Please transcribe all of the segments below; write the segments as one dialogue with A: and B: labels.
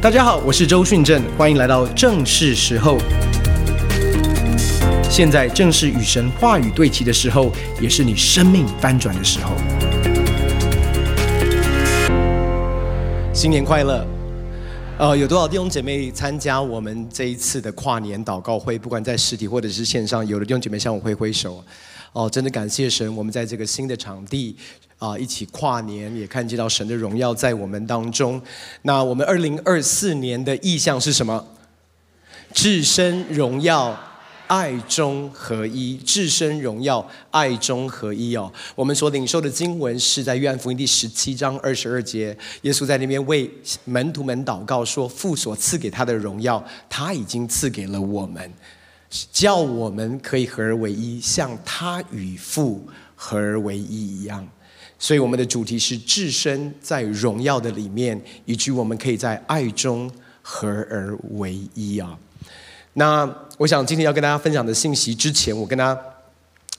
A: 大家好，我是周训正，欢迎来到正是时候。现在正是与神话语对齐的时候，也是你生命翻转的时候。新年快乐！呃，有多少弟兄姐妹参加我们这一次的跨年祷告会？不管在实体或者是线上，有的弟兄姐妹向我挥挥手。哦，真的感谢神，我们在这个新的场地啊，一起跨年，也看见到神的荣耀在我们当中。那我们二零二四年的意向是什么？至深荣耀，爱中合一。至深荣耀，爱中合一哦。我们所领受的经文是在约翰福音第十七章二十二节，耶稣在那边为门徒们祷告说：“父所赐给他的荣耀，他已经赐给了我们。”叫我们可以合而为一，像他与父合而为一一样。所以我们的主题是置身在荣耀的里面，以及我们可以在爱中合而为一啊。那我想今天要跟大家分享的信息之前，我跟大家。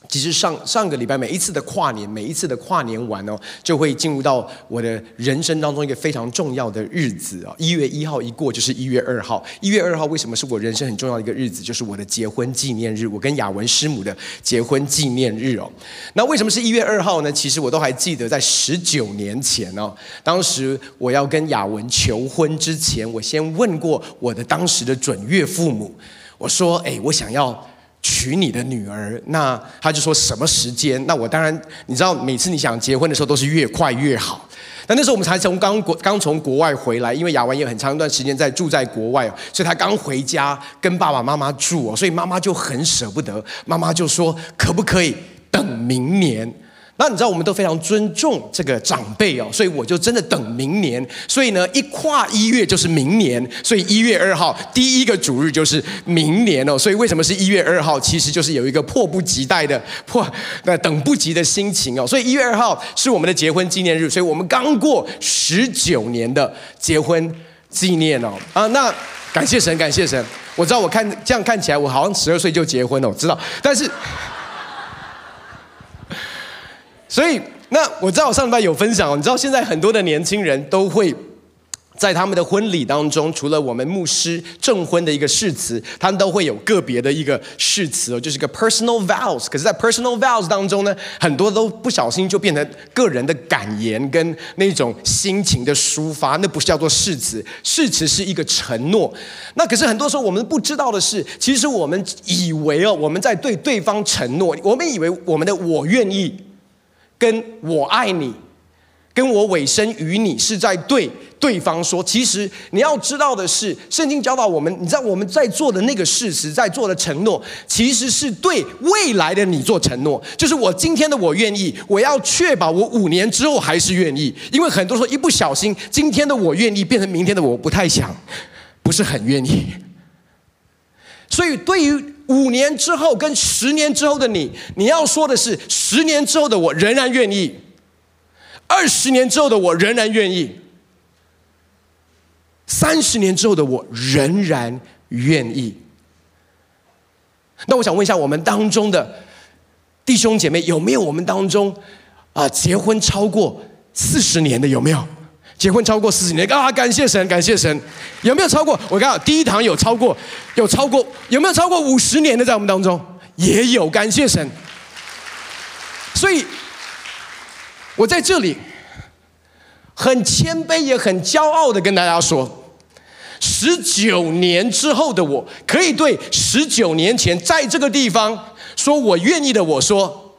A: 其实上上个礼拜每一次的跨年，每一次的跨年完哦，就会进入到我的人生当中一个非常重要的日子啊！一月一号一过就是一月二号。一月二号为什么是我人生很重要的一个日子？就是我的结婚纪念日，我跟雅文师母的结婚纪念日哦。那为什么是一月二号呢？其实我都还记得，在十九年前哦，当时我要跟雅文求婚之前，我先问过我的当时的准岳父母，我说：“哎，我想要。”娶你的女儿，那他就说什么时间？那我当然，你知道，每次你想结婚的时候都是越快越好。但那时候我们才从刚国刚从国外回来，因为亚文也很长一段时间在住在国外，所以他刚回家跟爸爸妈妈住，所以妈妈就很舍不得，妈妈就说可不可以等明年？那你知道我们都非常尊重这个长辈哦，所以我就真的等明年。所以呢，一跨一月就是明年，所以一月二号第一个主日就是明年哦。所以为什么是一月二号？其实就是有一个迫不及待的迫那等不及的心情哦。所以一月二号是我们的结婚纪念日，所以我们刚过十九年的结婚纪念哦。啊，那感谢神，感谢神。我知道我看这样看起来，我好像十二岁就结婚了，我知道，但是。所以，那我知道我上礼拜有分享，你知道现在很多的年轻人都会在他们的婚礼当中，除了我们牧师证婚的一个誓词，他们都会有个别的一个誓词哦，就是个 personal vows。可是，在 personal vows 当中呢，很多都不小心就变成个人的感言跟那种心情的抒发，那不是叫做誓词，誓词是一个承诺。那可是很多时候我们不知道的是，其实我们以为哦，我们在对对方承诺，我们以为我们的我愿意。跟我爱你，跟我委身于你，是在对对方说。其实你要知道的是，圣经教导我们，你知道我们在做的那个事实，在做的承诺，其实是对未来的你做承诺。就是我今天的我愿意，我要确保我五年之后还是愿意。因为很多时候一不小心，今天的我愿意变成明天的我不太想，不是很愿意。所以对于。五年之后跟十年之后的你，你要说的是十年之后的我仍然愿意，二十年之后的我仍然愿意，三十年之后的我仍然愿意。那我想问一下，我们当中的弟兄姐妹有没有我们当中啊结婚超过四十年的有没有？结婚超过四十年啊！感谢神，感谢神。有没有超过？我看第一堂有超过，有超过，有没有超过五十年的在我们当中？也有，感谢神。所以，我在这里很谦卑也很骄傲的跟大家说：十九年之后的我，可以对十九年前在这个地方说我愿意的我说，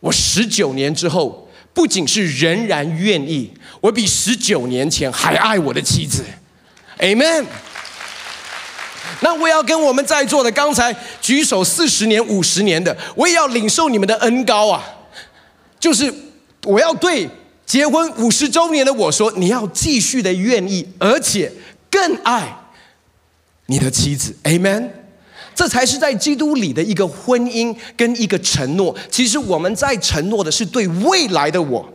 A: 我十九年之后。不仅是仍然愿意，我比十九年前还爱我的妻子，Amen。那我要跟我们在座的刚才举手四十年、五十年的，我也要领受你们的恩膏啊！就是我要对结婚五十周年的我说，你要继续的愿意，而且更爱你的妻子，Amen。这才是在基督里的一个婚姻跟一个承诺。其实我们在承诺的是对未来的我，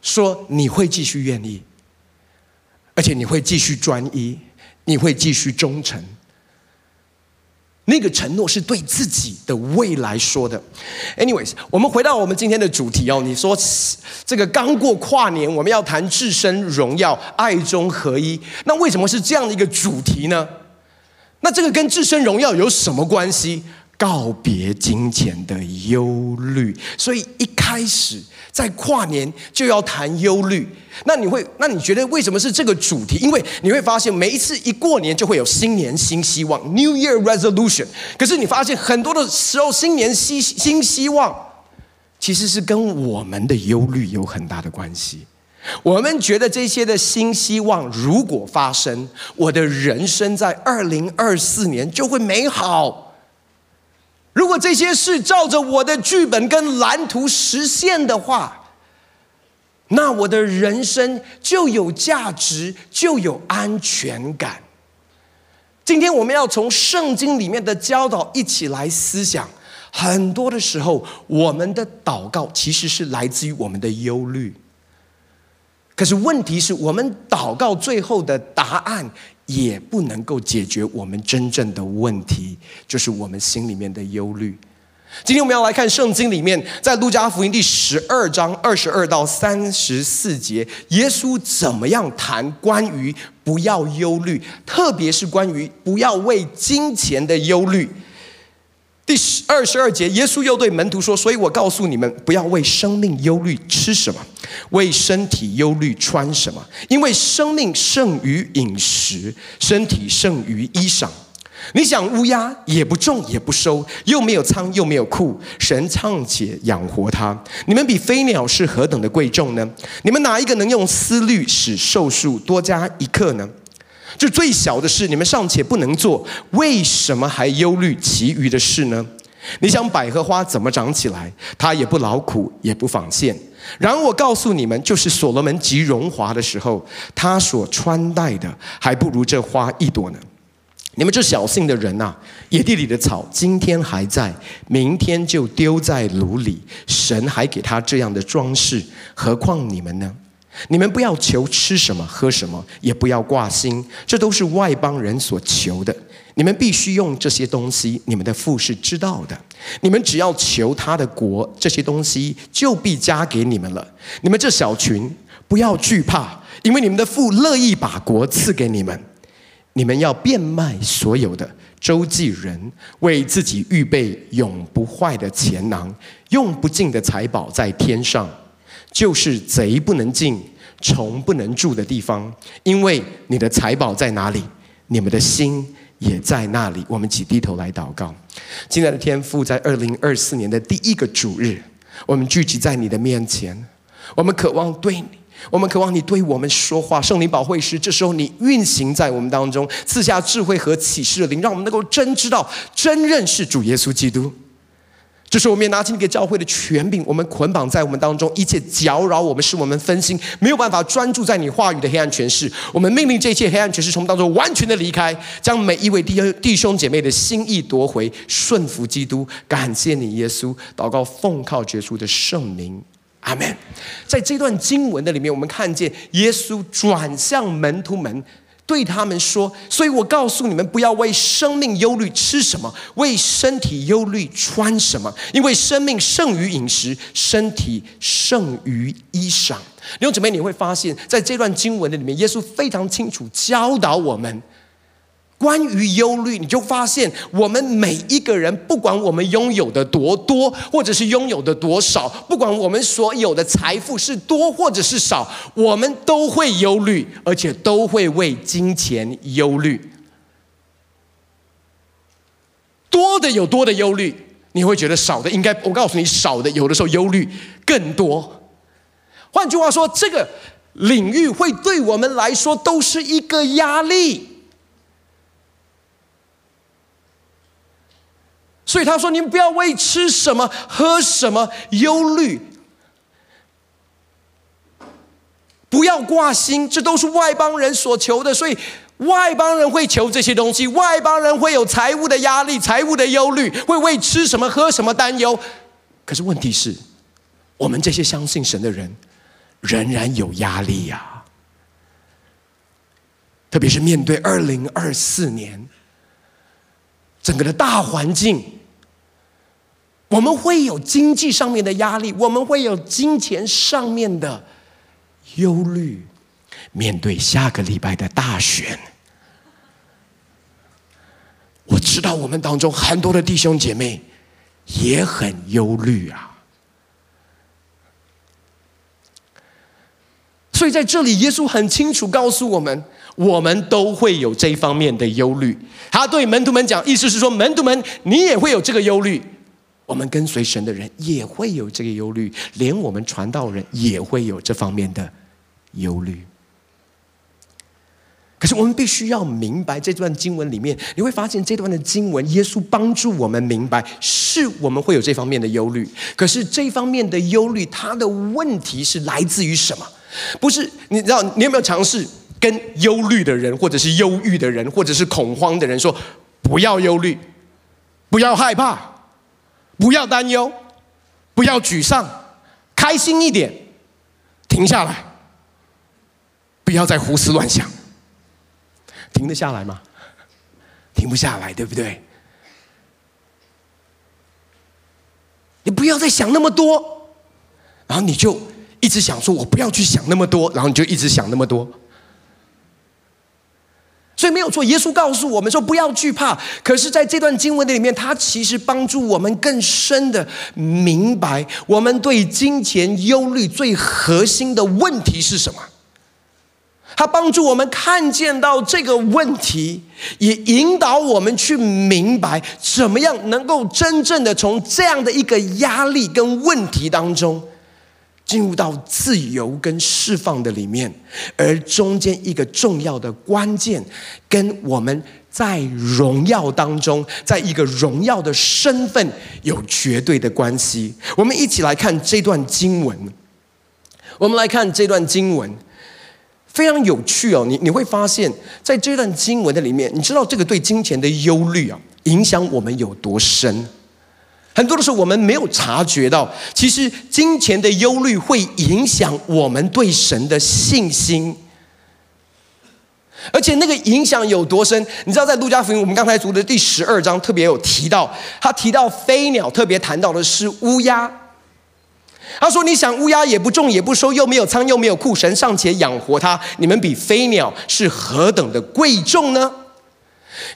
A: 说你会继续愿意，而且你会继续专一，你会继续忠诚。那个承诺是对自己的未来说的。Anyways，我们回到我们今天的主题哦。你说这个刚过跨年，我们要谈至身荣耀，爱中合一。那为什么是这样的一个主题呢？那这个跟自身荣耀有什么关系？告别金钱的忧虑。所以一开始在跨年就要谈忧虑。那你会，那你觉得为什么是这个主题？因为你会发现，每一次一过年就会有新年新希望 （New Year Resolution）。可是你发现很多的时候，新年新新希望其实是跟我们的忧虑有很大的关系。我们觉得这些的新希望如果发生，我的人生在二零二四年就会美好。如果这些事照着我的剧本跟蓝图实现的话，那我的人生就有价值，就有安全感。今天我们要从圣经里面的教导一起来思想。很多的时候，我们的祷告其实是来自于我们的忧虑。可是问题是我们祷告最后的答案也不能够解决我们真正的问题，就是我们心里面的忧虑。今天我们要来看圣经里面，在路加福音第十二章二十二到三十四节，耶稣怎么样谈关于不要忧虑，特别是关于不要为金钱的忧虑。第十二十二节，耶稣又对门徒说：“所以我告诉你们，不要为生命忧虑吃什么，为身体忧虑穿什么，因为生命胜于饮食，身体胜于衣裳。”你想乌鸦也不种也不收，又没有仓又没有库，神尚且养活它，你们比飞鸟是何等的贵重呢？你们哪一个能用思虑使寿数多加一刻呢？就最小的事，你们尚且不能做，为什么还忧虑其余的事呢？你想百合花怎么长起来？它也不劳苦，也不纺线。然而我告诉你们，就是所罗门极荣华的时候，他所穿戴的还不如这花一朵呢。你们这小信的人呐、野地里的草今天还在，明天就丢在炉里。神还给他这样的装饰，何况你们呢？你们不要求吃什么喝什么，也不要挂心，这都是外邦人所求的。你们必须用这些东西，你们的父是知道的。你们只要求他的国，这些东西就必加给你们了。你们这小群，不要惧怕，因为你们的父乐意把国赐给你们。你们要变卖所有的，周济人，为自己预备永不坏的钱囊，用不尽的财宝在天上，就是贼不能进、虫不能住的地方。因为你的财宝在哪里，你们的心也在那里。我们起低头来祷告。亲爱的天父，在二零二四年的第一个主日，我们聚集在你的面前，我们渴望对你。我们渴望你对我们说话，圣灵保惠师，这时候你运行在我们当中，赐下智慧和启示的灵，让我们能够真知道、真认识主耶稣基督。这是我们也拿起你给教会的权柄，我们捆绑在我们当中一切搅扰我们、使我们分心、没有办法专注在你话语的黑暗权势。我们命令这一切黑暗权势从当中完全的离开，将每一位弟兄弟兄姐妹的心意夺回，顺服基督。感谢你，耶稣，祷告奉靠耶稣的圣名。阿门。在这段经文的里面，我们看见耶稣转向门徒们，对他们说：“所以我告诉你们，不要为生命忧虑吃什么，为身体忧虑穿什么，因为生命胜于饮食，身体胜于衣裳。”弟兄姊妹，你会发现在这段经文的里面，耶稣非常清楚教导我们。关于忧虑，你就发现我们每一个人，不管我们拥有的多多，或者是拥有的多少，不管我们所有的财富是多或者是少，我们都会忧虑，而且都会为金钱忧虑。多的有多的忧虑，你会觉得少的应该，我告诉你，少的有的时候忧虑更多。换句话说，这个领域会对我们来说都是一个压力。所以他说：“你们不要为吃什么、喝什么忧虑，不要挂心，这都是外邦人所求的。所以外邦人会求这些东西，外邦人会有财务的压力、财务的忧虑，会为吃什么、喝什么担忧。可是问题是，我们这些相信神的人，仍然有压力呀。特别是面对二零二四年。”整个的大环境，我们会有经济上面的压力，我们会有金钱上面的忧虑。面对下个礼拜的大选，我知道我们当中很多的弟兄姐妹也很忧虑啊。所以在这里，耶稣很清楚告诉我们，我们都会有这方面的忧虑。他对门徒们讲，意思是说，门徒们，你也会有这个忧虑。我们跟随神的人也会有这个忧虑，连我们传道人也会有这方面的忧虑。可是我们必须要明白这段经文里面，你会发现这段的经文，耶稣帮助我们明白，是我们会有这方面的忧虑。可是这方面的忧虑，它的问题是来自于什么？不是，你知道，你有没有尝试跟忧虑的人，或者是忧郁的人，或者是恐慌的人说，不要忧虑，不要害怕，不要担忧，不要沮丧，开心一点，停下来，不要再胡思乱想。停得下来吗？停不下来，对不对？你不要再想那么多，然后你就。一直想说，我不要去想那么多，然后你就一直想那么多。所以没有错，耶稣告诉我们说不要惧怕。可是，在这段经文的里面，他其实帮助我们更深的明白，我们对金钱忧虑最核心的问题是什么。他帮助我们看见到这个问题，也引导我们去明白，怎么样能够真正的从这样的一个压力跟问题当中。进入到自由跟释放的里面，而中间一个重要的关键，跟我们在荣耀当中，在一个荣耀的身份有绝对的关系。我们一起来看这段经文。我们来看这段经文，非常有趣哦。你你会发现在这段经文的里面，你知道这个对金钱的忧虑啊，影响我们有多深？很多的时候，我们没有察觉到，其实金钱的忧虑会影响我们对神的信心，而且那个影响有多深？你知道，在路加福音我们刚才读的第十二章特别有提到，他提到飞鸟，特别谈到的是乌鸦。他说：“你想乌鸦也不种也不收，又没有仓又没有库，神尚且养活它，你们比飞鸟是何等的贵重呢？”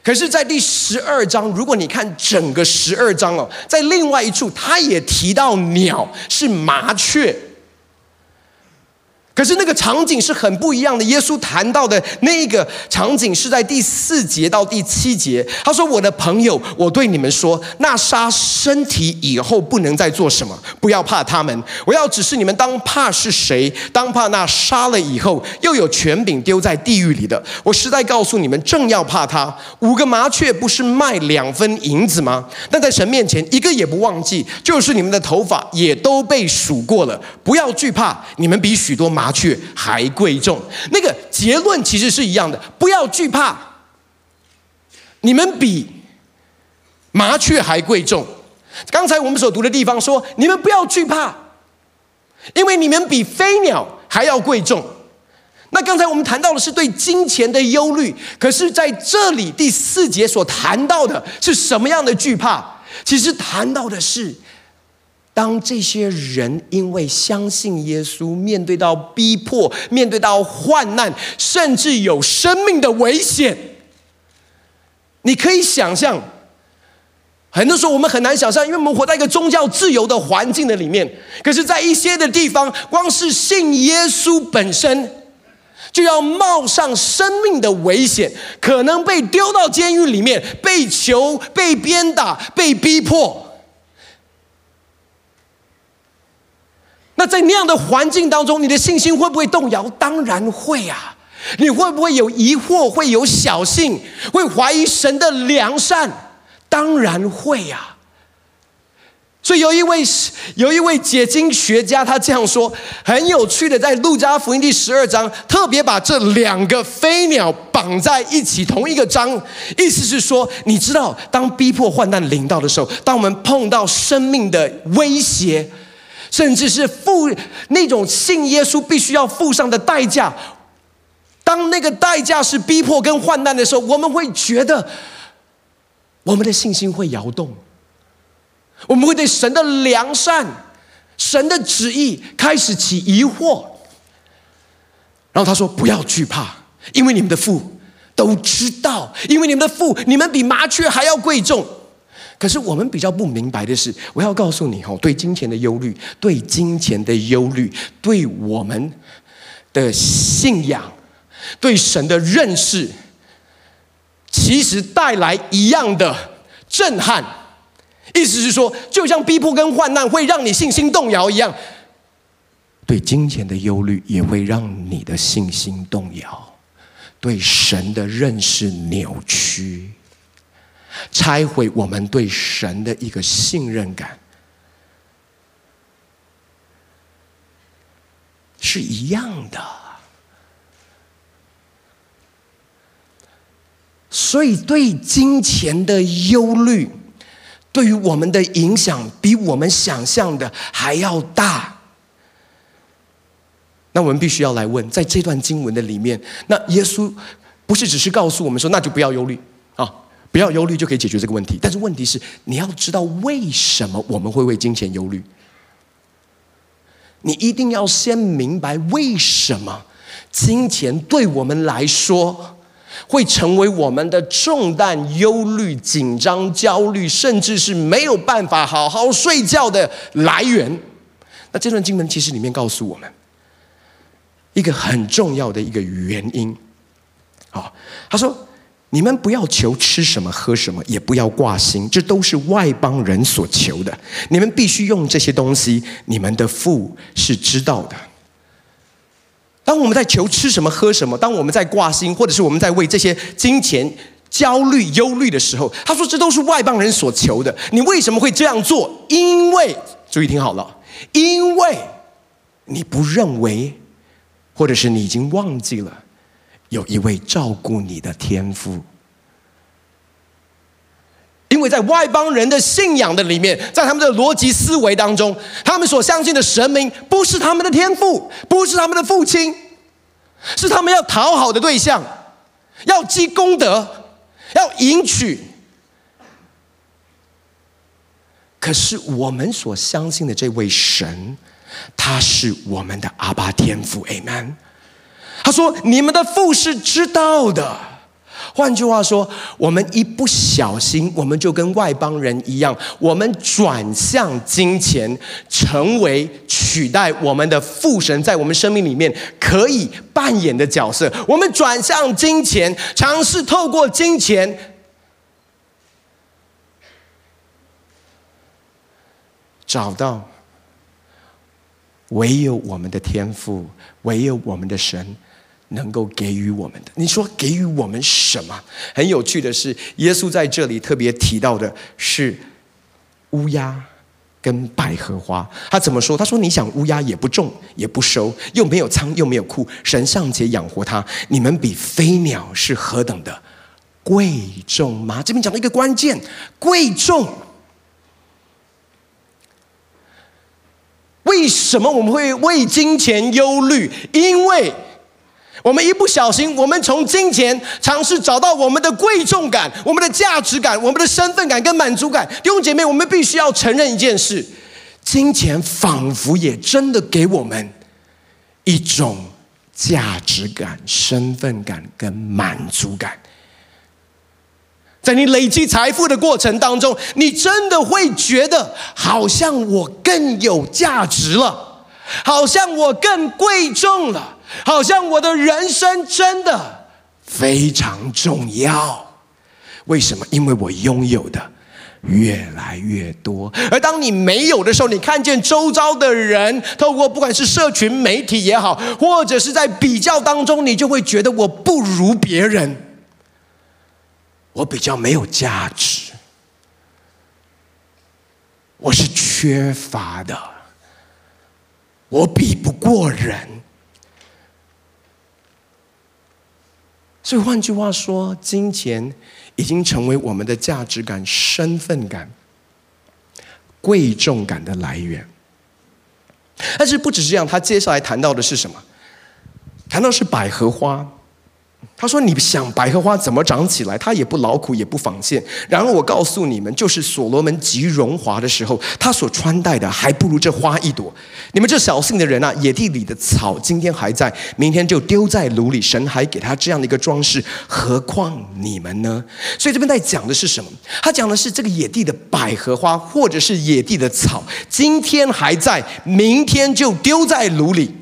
A: 可是，在第十二章，如果你看整个十二章哦，在另外一处，他也提到鸟是麻雀。可是那个场景是很不一样的。耶稣谈到的那个场景是在第四节到第七节。他说：“我的朋友，我对你们说，那杀身体以后不能再做什么，不要怕他们。我要指示你们，当怕是谁？当怕那杀了以后又有权柄丢在地狱里的。我实在告诉你们，正要怕他。五个麻雀不是卖两分银子吗？但在神面前一个也不忘记，就是你们的头发也都被数过了。不要惧怕，你们比许多麻。”麻雀还贵重，那个结论其实是一样的。不要惧怕，你们比麻雀还贵重。刚才我们所读的地方说，你们不要惧怕，因为你们比飞鸟还要贵重。那刚才我们谈到的是对金钱的忧虑，可是在这里第四节所谈到的是什么样的惧怕？其实谈到的是。当这些人因为相信耶稣，面对到逼迫，面对到患难，甚至有生命的危险，你可以想象，很多时候我们很难想象，因为我们活在一个宗教自由的环境的里面。可是，在一些的地方，光是信耶稣本身，就要冒上生命的危险，可能被丢到监狱里面，被囚、被鞭打、被逼迫。那在那样的环境当中，你的信心会不会动摇？当然会啊！你会不会有疑惑？会有侥幸？会怀疑神的良善？当然会呀！所以有一位有一位解经学家，他这样说，很有趣的，在路加福音第十二章，特别把这两个飞鸟绑在一起，同一个章，意思是说，你知道，当逼迫患难临到的时候，当我们碰到生命的威胁。甚至是付那种信耶稣必须要付上的代价，当那个代价是逼迫跟患难的时候，我们会觉得我们的信心会摇动，我们会对神的良善、神的旨意开始起疑惑。然后他说：“不要惧怕，因为你们的父都知道，因为你们的父，你们比麻雀还要贵重。”可是我们比较不明白的是，我要告诉你哦，对金钱的忧虑，对金钱的忧虑，对我们的信仰，对神的认识，其实带来一样的震撼。意思是说，就像逼迫跟患难会让你信心动摇一样，对金钱的忧虑也会让你的信心动摇，对神的认识扭曲。拆毁我们对神的一个信任感，是一样的。所以，对金钱的忧虑，对于我们的影响，比我们想象的还要大。那我们必须要来问，在这段经文的里面，那耶稣不是只是告诉我们说，那就不要忧虑啊。不要忧虑就可以解决这个问题，但是问题是你要知道为什么我们会为金钱忧虑。你一定要先明白为什么金钱对我们来说会成为我们的重担、忧虑、紧张、焦虑，甚至是没有办法好好睡觉的来源。那这段经文其实里面告诉我们一个很重要的一个原因。好，他说。你们不要求吃什么喝什么，也不要挂心，这都是外邦人所求的。你们必须用这些东西，你们的父是知道的。当我们在求吃什么喝什么，当我们在挂心，或者是我们在为这些金钱焦虑忧虑的时候，他说这都是外邦人所求的。你为什么会这样做？因为注意听好了，因为你不认为，或者是你已经忘记了。有一位照顾你的天父，因为在外邦人的信仰的里面，在他们的逻辑思维当中，他们所相信的神明不是他们的天父，不是他们的父亲，是他们要讨好的对象，要积功德，要迎娶。可是我们所相信的这位神，他是我们的阿爸天父，Amen。他说：“你们的父是知道的。换句话说，我们一不小心，我们就跟外邦人一样，我们转向金钱，成为取代我们的父神在我们生命里面可以扮演的角色。我们转向金钱，尝试透过金钱找到唯有我们的天赋，唯有我们的神。”能够给予我们的，你说给予我们什么？很有趣的是，耶稣在这里特别提到的是乌鸦跟百合花。他怎么说？他说：“你想乌鸦也不种也不收，又没有仓又没有库，神尚且养活它，你们比飞鸟是何等的贵重吗？”这边讲了一个关键：贵重。为什么我们会为金钱忧虑？因为我们一不小心，我们从金钱尝试找到我们的贵重感、我们的价值感、我们的身份感跟满足感。弟兄姐妹，我们必须要承认一件事：金钱仿佛也真的给我们一种价值感、身份感跟满足感。在你累积财富的过程当中，你真的会觉得好像我更有价值了，好像我更贵重了。好像我的人生真的非常重要，为什么？因为我拥有的越来越多，而当你没有的时候，你看见周遭的人，透过不管是社群媒体也好，或者是在比较当中，你就会觉得我不如别人，我比较没有价值，我是缺乏的，我比不过人。所以换句话说，金钱已经成为我们的价值感、身份感、贵重感的来源。但是不只是这样，他接下来谈到的是什么？谈到是百合花。他说：“你想百合花怎么长起来？它也不劳苦，也不纺线。然而我告诉你们，就是所罗门极荣华的时候，他所穿戴的还不如这花一朵。你们这小信的人啊，野地里的草今天还在，明天就丢在炉里。神还给他这样的一个装饰，何况你们呢？所以这边在讲的是什么？他讲的是这个野地的百合花，或者是野地的草，今天还在，明天就丢在炉里。”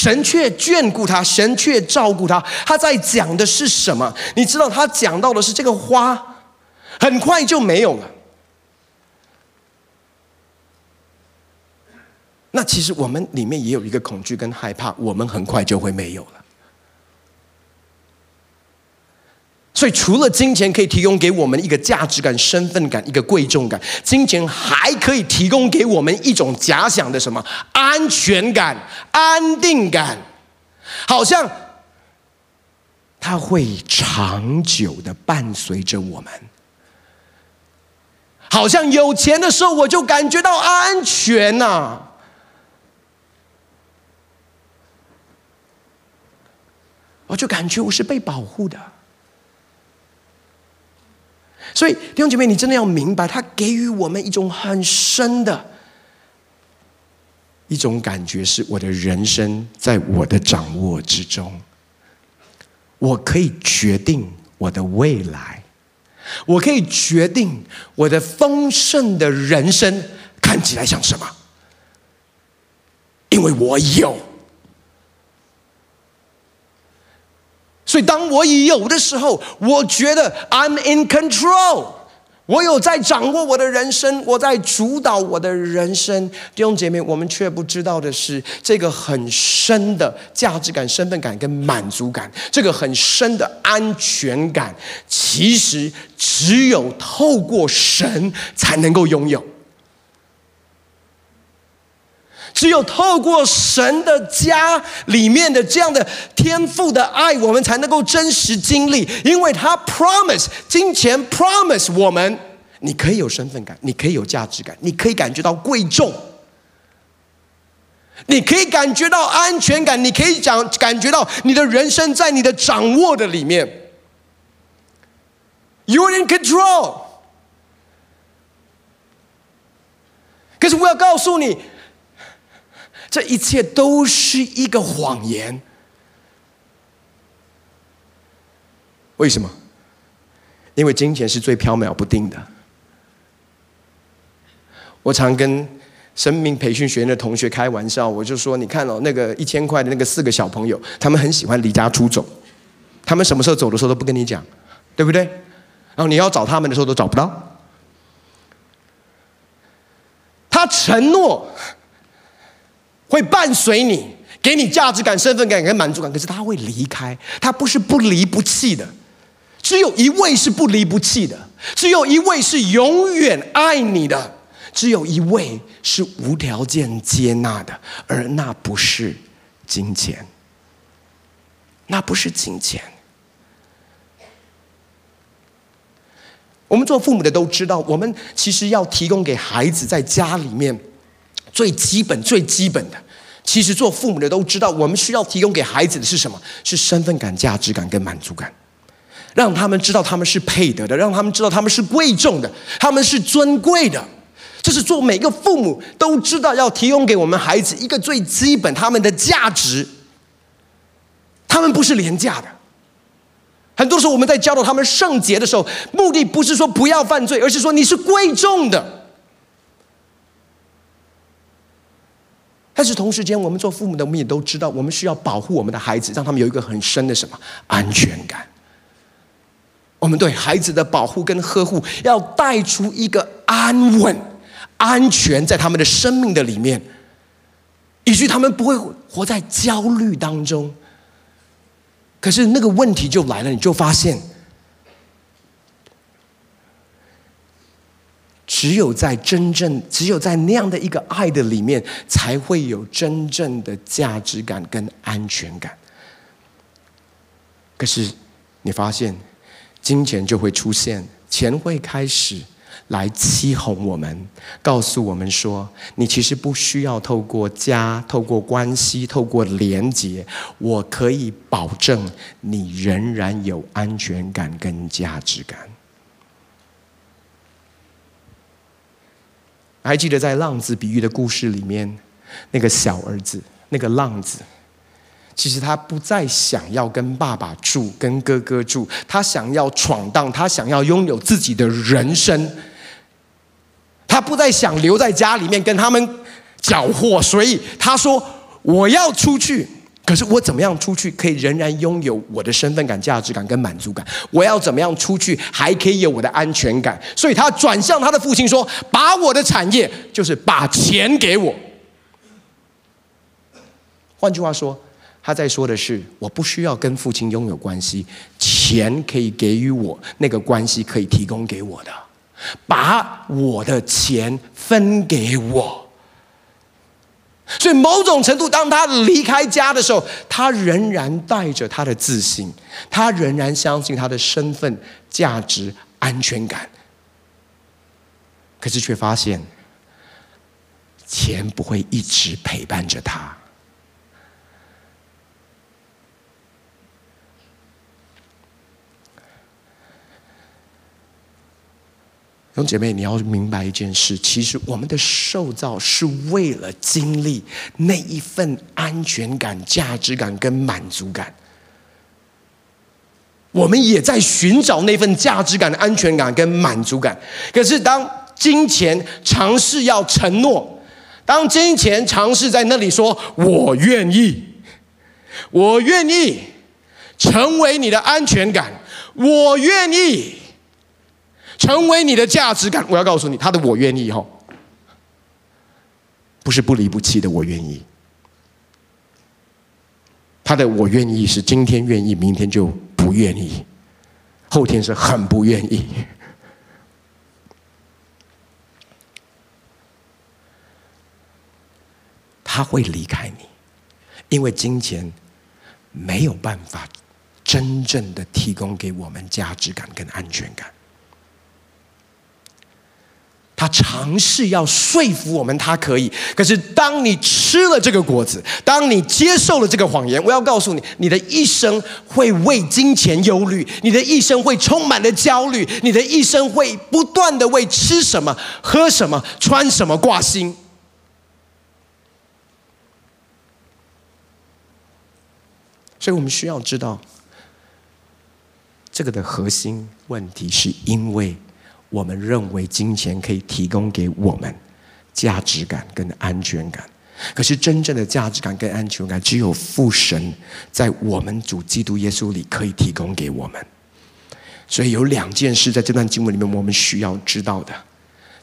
A: 神却眷顾他，神却照顾他。他在讲的是什么？你知道，他讲到的是这个花，很快就没有了。那其实我们里面也有一个恐惧跟害怕，我们很快就会没有了。所以，除了金钱可以提供给我们一个价值感、身份感、一个贵重感，金钱还可以提供给我们一种假想的什么安全感、安定感，好像它会长久的伴随着我们。好像有钱的时候，我就感觉到安全呐、我就感觉我是被保护的。所以弟兄姐妹，你真的要明白，他给予我们一种很深的一种感觉，是我的人生在我的掌握之中，我可以决定我的未来，我可以决定我的丰盛的人生看起来像什么，因为我有。所以，当我有的时候，我觉得 I'm in control，我有在掌握我的人生，我在主导我的人生。弟兄姐妹，我们却不知道的是，这个很深的价值感、身份感跟满足感，这个很深的安全感，其实只有透过神才能够拥有。只有透过神的家里面的这样的天赋的爱，我们才能够真实经历。因为他 promise 金钱 promise 我们，你可以有身份感，你可以有价值感，你可以感觉到贵重，你可以感觉到安全感，你可以讲感觉到你的人生在你的掌握的里面。You're in control。可是我要告诉你。这一切都是一个谎言。为什么？因为金钱是最飘渺不定的。我常跟生命培训学院的同学开玩笑，我就说：“你看哦，那个一千块的那个四个小朋友，他们很喜欢离家出走，他们什么时候走的时候都不跟你讲，对不对？然后你要找他们的时候都找不到。他承诺。”会伴随你，给你价值感、身份感跟满足感。可是他会离开，他不是不离不弃的。只有一位是不离不弃的，只有一位是永远爱你的，只有一位是无条件接纳的，而那不是金钱，那不是金钱。我们做父母的都知道，我们其实要提供给孩子在家里面。最基本、最基本的，其实做父母的都知道，我们需要提供给孩子的是什么？是身份感、价值感跟满足感，让他们知道他们是配得的，让他们知道他们是贵重的，他们是尊贵的。这是做每个父母都知道要提供给我们孩子一个最基本他们的价值。他们不是廉价的。很多时候我们在教导他们圣洁的时候，目的不是说不要犯罪，而是说你是贵重的。但是同时间，我们做父母的，我们也都知道，我们需要保护我们的孩子，让他们有一个很深的什么安全感。我们对孩子的保护跟呵护，要带出一个安稳、安全在他们的生命的里面，以至于他们不会活在焦虑当中。可是那个问题就来了，你就发现。只有在真正，只有在那样的一个爱的里面，才会有真正的价值感跟安全感。可是，你发现，金钱就会出现，钱会开始来欺哄我们，告诉我们说：“你其实不需要透过家、透过关系、透过连接，我可以保证你仍然有安全感跟价值感。”还记得在浪子比喻的故事里面，那个小儿子，那个浪子，其实他不再想要跟爸爸住，跟哥哥住，他想要闯荡，他想要拥有自己的人生。他不再想留在家里面跟他们搅和，所以他说：“我要出去。”可是我怎么样出去可以仍然拥有我的身份感、价值感跟满足感？我要怎么样出去还可以有我的安全感？所以他转向他的父亲说：“把我的产业，就是把钱给我。”换句话说，他在说的是：我不需要跟父亲拥有关系，钱可以给予我那个关系，可以提供给我的。把我的钱分给我。所以，某种程度，当他离开家的时候，他仍然带着他的自信，他仍然相信他的身份、价值、安全感。可是，却发现钱不会一直陪伴着他。兄姐妹，你要明白一件事，其实我们的受造是为了经历那一份安全感、价值感跟满足感。我们也在寻找那份价值感、安全感跟满足感。可是，当金钱尝试要承诺，当金钱尝试在那里说“我愿意，我愿意成为你的安全感，我愿意”。成为你的价值感，我要告诉你，他的“我愿意”哈，不是不离不弃的“我愿意”，他的“我愿意”是今天愿意，明天就不愿意，后天是很不愿意。他会离开你，因为金钱没有办法真正的提供给我们价值感跟安全感。他尝试要说服我们，他可以。可是，当你吃了这个果子，当你接受了这个谎言，我要告诉你，你的一生会为金钱忧虑，你的一生会充满了焦虑，你的一生会不断的为吃什么、喝什么、穿什么挂心。所以我们需要知道，这个的核心问题是因为。我们认为金钱可以提供给我们价值感跟安全感，可是真正的价值感跟安全感，只有父神在我们主基督耶稣里可以提供给我们。所以有两件事在这段经文里面，我们需要知道的。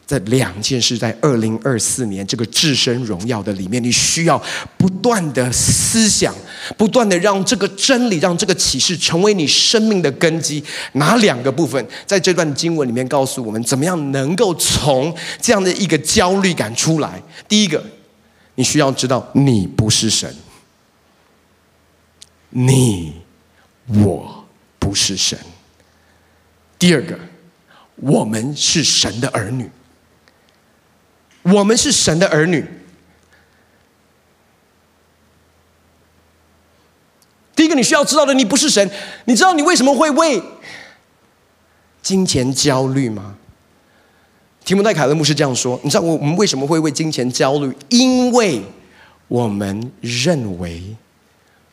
A: 这两件事在二零二四年这个至深荣耀的里面，你需要不断的思想，不断的让这个真理、让这个启示成为你生命的根基。哪两个部分在这段经文里面告诉我们，怎么样能够从这样的一个焦虑感出来？第一个，你需要知道你不是神，你我不是神。第二个，我们是神的儿女。我们是神的儿女。第一个你需要知道的，你不是神。你知道你为什么会为金钱焦虑吗？提摩太凯勒牧师这样说。你知道我我们为什么会为金钱焦虑？因为我们认为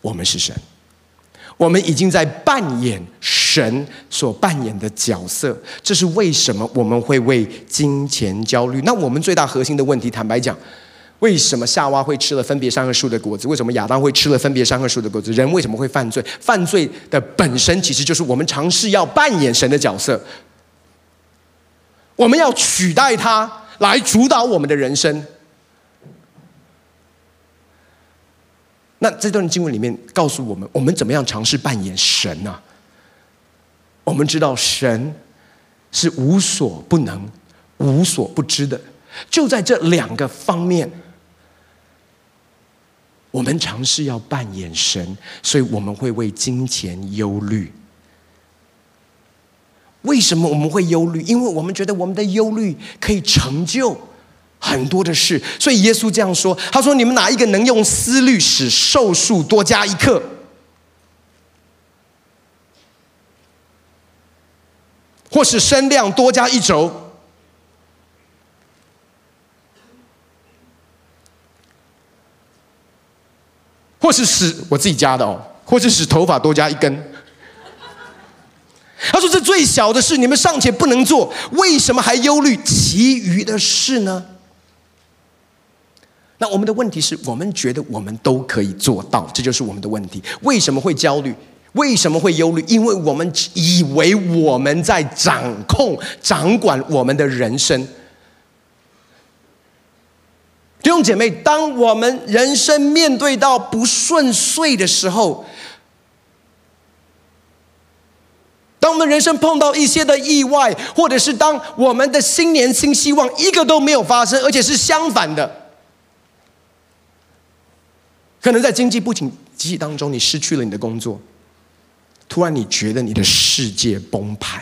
A: 我们是神。我们已经在扮演神所扮演的角色，这是为什么我们会为金钱焦虑？那我们最大核心的问题，坦白讲，为什么夏娃会吃了分别善恶树的果子？为什么亚当会吃了分别善恶树的果子？人为什么会犯罪？犯罪的本身其实就是我们尝试要扮演神的角色，我们要取代他来主导我们的人生。那这段经文里面告诉我们，我们怎么样尝试扮演神呢？我们知道神是无所不能、无所不知的，就在这两个方面，我们尝试要扮演神，所以我们会为金钱忧虑。为什么我们会忧虑？因为我们觉得我们的忧虑可以成就很多的事。所以耶稣这样说：“他说，你们哪一个能用思虑使寿数多加一刻？或是身量多加一轴？或是使我自己加的哦？或是使头发多加一根？”他说：“这最小的事，你们尚且不能做，为什么还忧虑其余的事呢？”那我们的问题是我们觉得我们都可以做到，这就是我们的问题。为什么会焦虑？为什么会忧虑？因为我们以为我们在掌控、掌管我们的人生。弟兄姐妹，当我们人生面对到不顺遂的时候，当我们人生碰到一些的意外，或者是当我们的新年新希望一个都没有发生，而且是相反的，可能在经济不景气当中，你失去了你的工作，突然你觉得你的世界崩盘，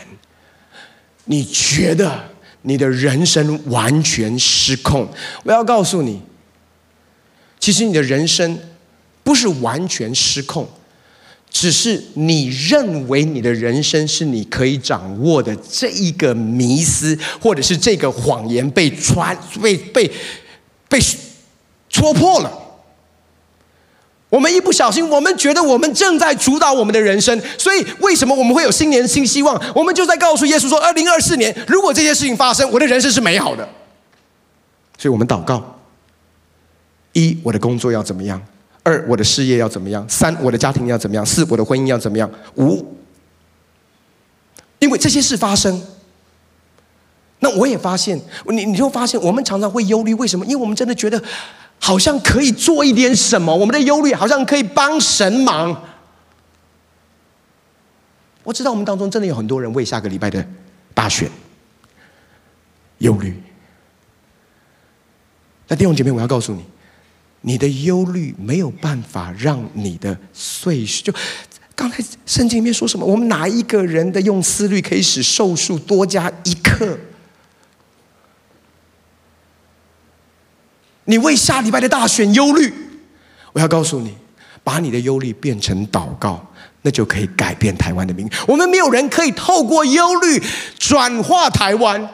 A: 你觉得你的人生完全失控。我要告诉你，其实你的人生不是完全失控。只是你认为你的人生是你可以掌握的这一个迷思，或者是这个谎言被穿、被被被戳破了。我们一不小心，我们觉得我们正在主导我们的人生。所以，为什么我们会有新年新希望？我们就在告诉耶稣说：二零二四年，如果这些事情发生，我的人生是美好的。所以我们祷告：一，我的工作要怎么样？二，我的事业要怎么样？三，我的家庭要怎么样？四，我的婚姻要怎么样？五，因为这些事发生，那我也发现，你你就发现，我们常常会忧虑，为什么？因为我们真的觉得好像可以做一点什么，我们的忧虑好像可以帮神忙。我知道我们当中真的有很多人为下个礼拜的大选忧虑，那弟兄姐妹，我要告诉你。你的忧虑没有办法让你的岁数，就刚才圣经里面说什么？我们哪一个人的用思虑可以使寿数多加一刻？你为下礼拜的大选忧虑，我要告诉你，把你的忧虑变成祷告，那就可以改变台湾的命运。我们没有人可以透过忧虑转化台湾，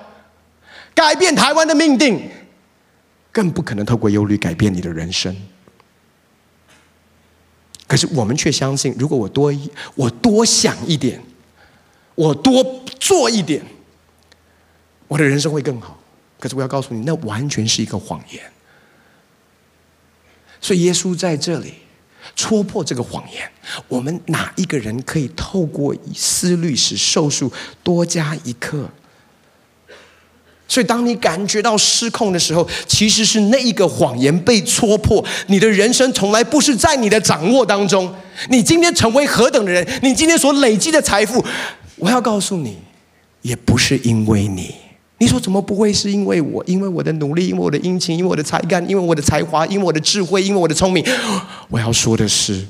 A: 改变台湾的命定。更不可能透过忧虑改变你的人生。可是我们却相信，如果我多一，我多想一点，我多做一点，我的人生会更好。可是我要告诉你，那完全是一个谎言。所以耶稣在这里戳破这个谎言。我们哪一个人可以透过思虑使寿数多加一刻？所以，当你感觉到失控的时候，其实是那一个谎言被戳破。你的人生从来不是在你的掌握当中。你今天成为何等的人，你今天所累积的财富，我要告诉你，也不是因为你。你说怎么不会是因为我？因为我的努力，因为我的殷勤，因为我的才干，因为我的才华，因为我的智慧，因为我的聪明。我要说的是，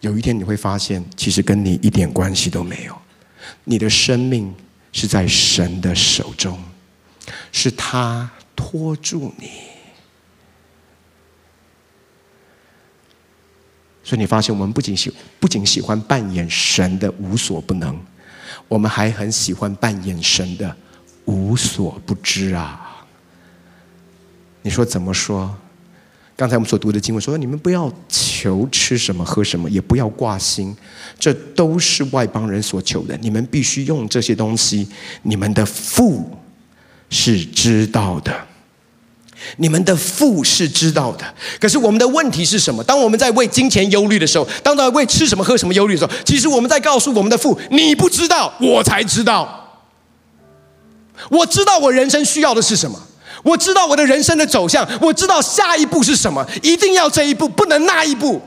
A: 有一天你会发现，其实跟你一点关系都没有。你的生命是在神的手中。是他拖住你，所以你发现，我们不仅喜不仅喜欢扮演神的无所不能，我们还很喜欢扮演神的无所不知啊！你说怎么说？刚才我们所读的经文说：“你们不要求吃什么喝什么，也不要挂心，这都是外邦人所求的。你们必须用这些东西，你们的父。”是知道的，你们的父是知道的。可是我们的问题是什么？当我们在为金钱忧虑的时候，当在为吃什么喝什么忧虑的时候，其实我们在告诉我们的父：你不知道，我才知道。我知道我人生需要的是什么，我知道我的人生的走向，我知道下一步是什么，一定要这一步，不能那一步，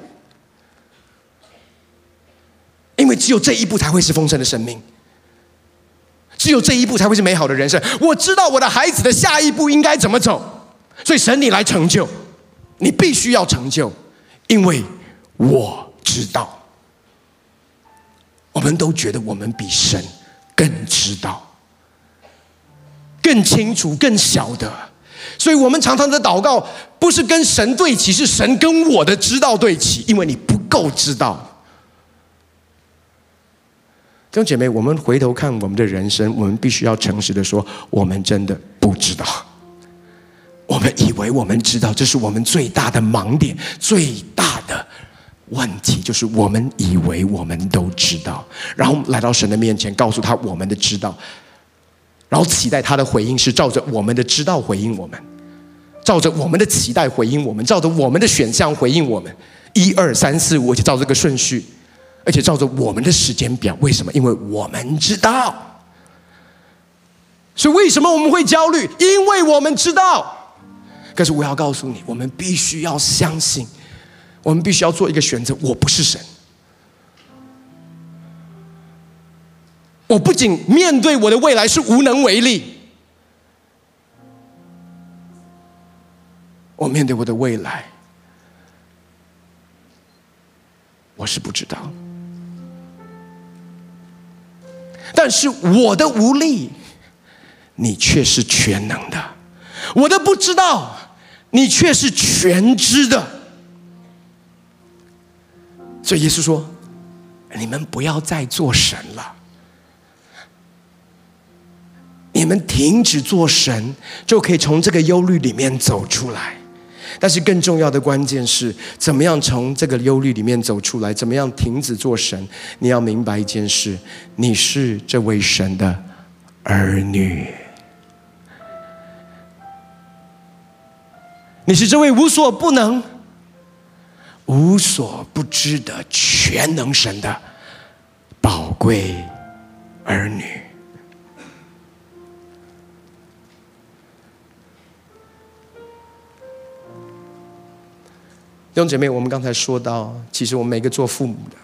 A: 因为只有这一步才会是丰盛的生命。只有这一步才会是美好的人生。我知道我的孩子的下一步应该怎么走，所以神你来成就，你必须要成就，因为我知道。我们都觉得我们比神更知道。更清楚、更晓得。所以我们常常的祷告，不是跟神对齐，是神跟我的知道对齐，因为你不够知道。弟兄姐妹，我们回头看我们的人生，我们必须要诚实的说，我们真的不知道。我们以为我们知道，这是我们最大的盲点，最大的问题，就是我们以为我们都知道，然后来到神的面前，告诉他我们的知道，然后期待他的回应是照着我们的知道回应我们，照着我们的期待回应我们，照着我们的选项回应我们，一二三四五，就照这个顺序，而且照着我们的时间表。为什么？因为我们知道。所以为什么我们会焦虑？因为我们知道。可是我要告诉你，我们必须要相信，我们必须要做一个选择。我不是神，我不仅面对我的未来是无能为力，我面对我的未来，我是不知道。但是我的无力，你却是全能的；我的不知道。你却是全知的，所以耶稣说：“你们不要再做神了，你们停止做神，就可以从这个忧虑里面走出来。但是更重要的关键是，怎么样从这个忧虑里面走出来？怎么样停止做神？你要明白一件事：你是这位神的儿女。”你是这位无所不能、无所不知的全能神的宝贵儿女。弟兄姐妹，我们刚才说到，其实我们每个做父母的，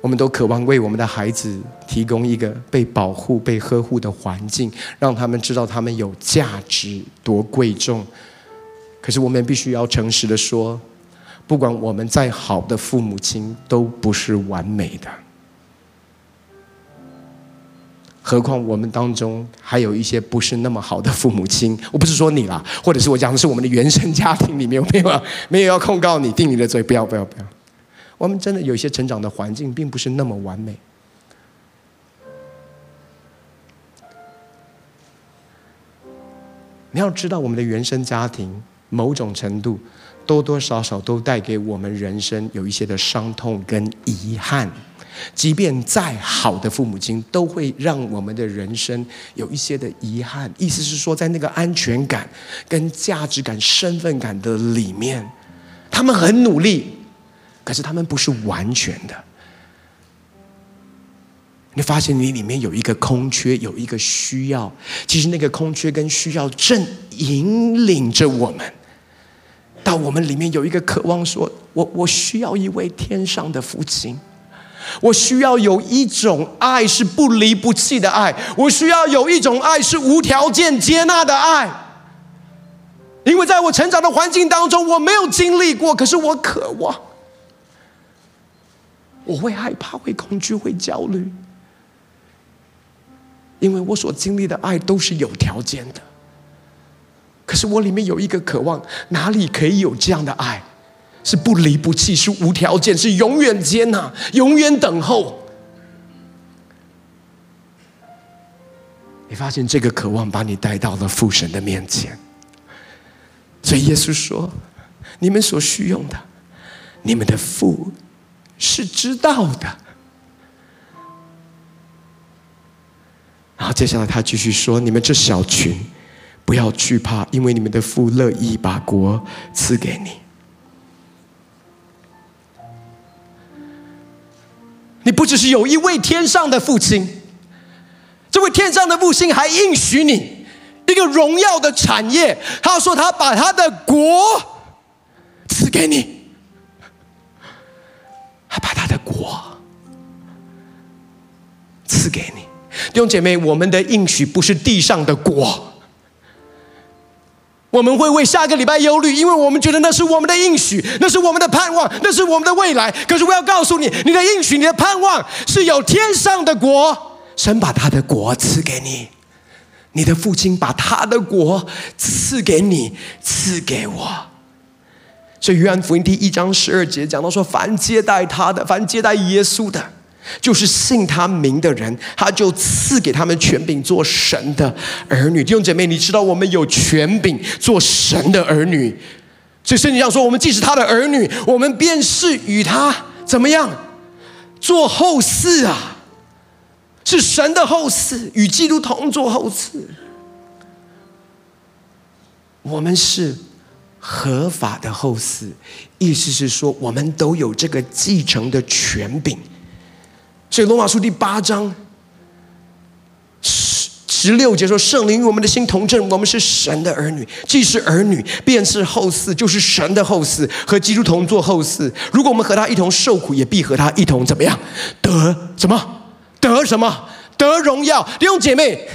A: 我们都渴望为我们的孩子提供一个被保护、被呵护的环境，让他们知道他们有价值、多贵重。可是我们必须要诚实的说，不管我们再好的父母亲，都不是完美的。何况我们当中还有一些不是那么好的父母亲。我不是说你啦，或者是我讲的是我们的原生家庭里面，没有 没有要控告你，定你的罪，不要不要不要。我们真的有一些成长的环境，并不是那么完美。你要知道，我们的原生家庭。某种程度，多多少少都带给我们人生有一些的伤痛跟遗憾。即便再好的父母亲，都会让我们的人生有一些的遗憾。意思是说，在那个安全感、跟价值感、身份感的里面，他们很努力，可是他们不是完全的。你发现你里面有一个空缺，有一个需要。其实那个空缺跟需要正引领着我们。到我们里面有一个渴望说，说我我需要一位天上的父亲，我需要有一种爱是不离不弃的爱，我需要有一种爱是无条件接纳的爱，因为在我成长的环境当中，我没有经历过，可是我渴望，我会害怕，会恐惧，会焦虑，因为我所经历的爱都是有条件的。可是我里面有一个渴望，哪里可以有这样的爱？是不离不弃，是无条件，是永远接纳，永远等候。你发现这个渴望把你带到了父神的面前，所以耶稣说：“你们所需用的，你们的父是知道的。”然后接下来他继续说：“你们这小群。”不要惧怕，因为你们的父乐意把国赐给你。你不只是有一位天上的父亲，这位天上的父亲还应许你一个荣耀的产业。他说他把他的国赐给你，他把他的国赐给你。弟兄姐妹，我们的应许不是地上的国。我们会为下个礼拜忧虑，因为我们觉得那是我们的应许，那是我们的盼望，那是我们的未来。可是我要告诉你，你的应许、你的盼望是有天上的国，神把他的国赐给你，你的父亲把他的国赐给你，赐给我。所以约翰福音第一章十二节讲到说：凡接待他的，凡接待耶稣的，就是信他名的人，他就赐给他们权柄做神的儿女。弟兄姐妹，你知道我们有权柄做神的儿女，所以圣经上说，我们既是他的儿女，我们便是与他怎么样做后嗣啊？是神的后嗣，与基督同做后嗣。我们是合法的后嗣，意思是说，我们都有这个继承的权柄。所以罗马书第八章十十六节说：“圣灵与我们的心同证，我们是神的儿女，既是儿女，便是后嗣，就是神的后嗣，和基督同作后嗣。如果我们和他一同受苦，也必和他一同怎么样？得什么？”得什么？得荣耀。弟兄姐妹，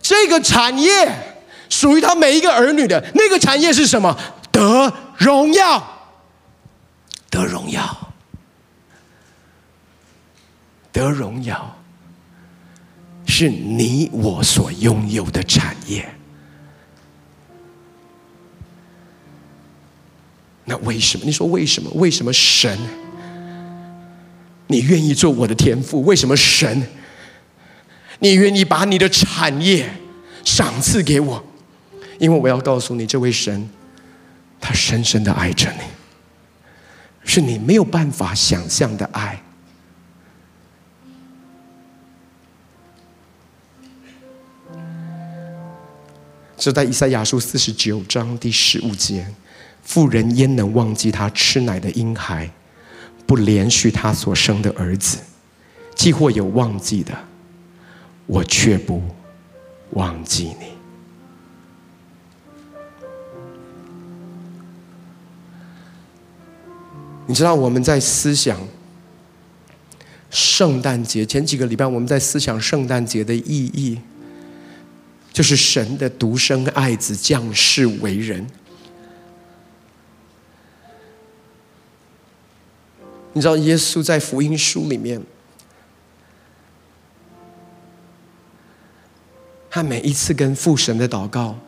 A: 这个产业属于他每一个儿女的。那个产业是什么？得荣耀。得荣耀。得荣耀，是你我所拥有的产业。那为什么？你说为什么？为什么神？你愿意做我的天父？为什么神？你愿意把你的产业赏赐给我？因为我要告诉你，这位神，他深深的爱着你，是你没有办法想象的爱。这在以赛亚书四十九章第十五节：妇人焉能忘记她吃奶的婴孩？不连续他所生的儿子，既或有忘记的，我却不忘记你。你知道我们在思想圣诞节前几个礼拜，我们在思想圣诞节的意义，就是神的独生爱子降世为人。你知道耶稣在福音书里面，他每一次跟父神的祷告，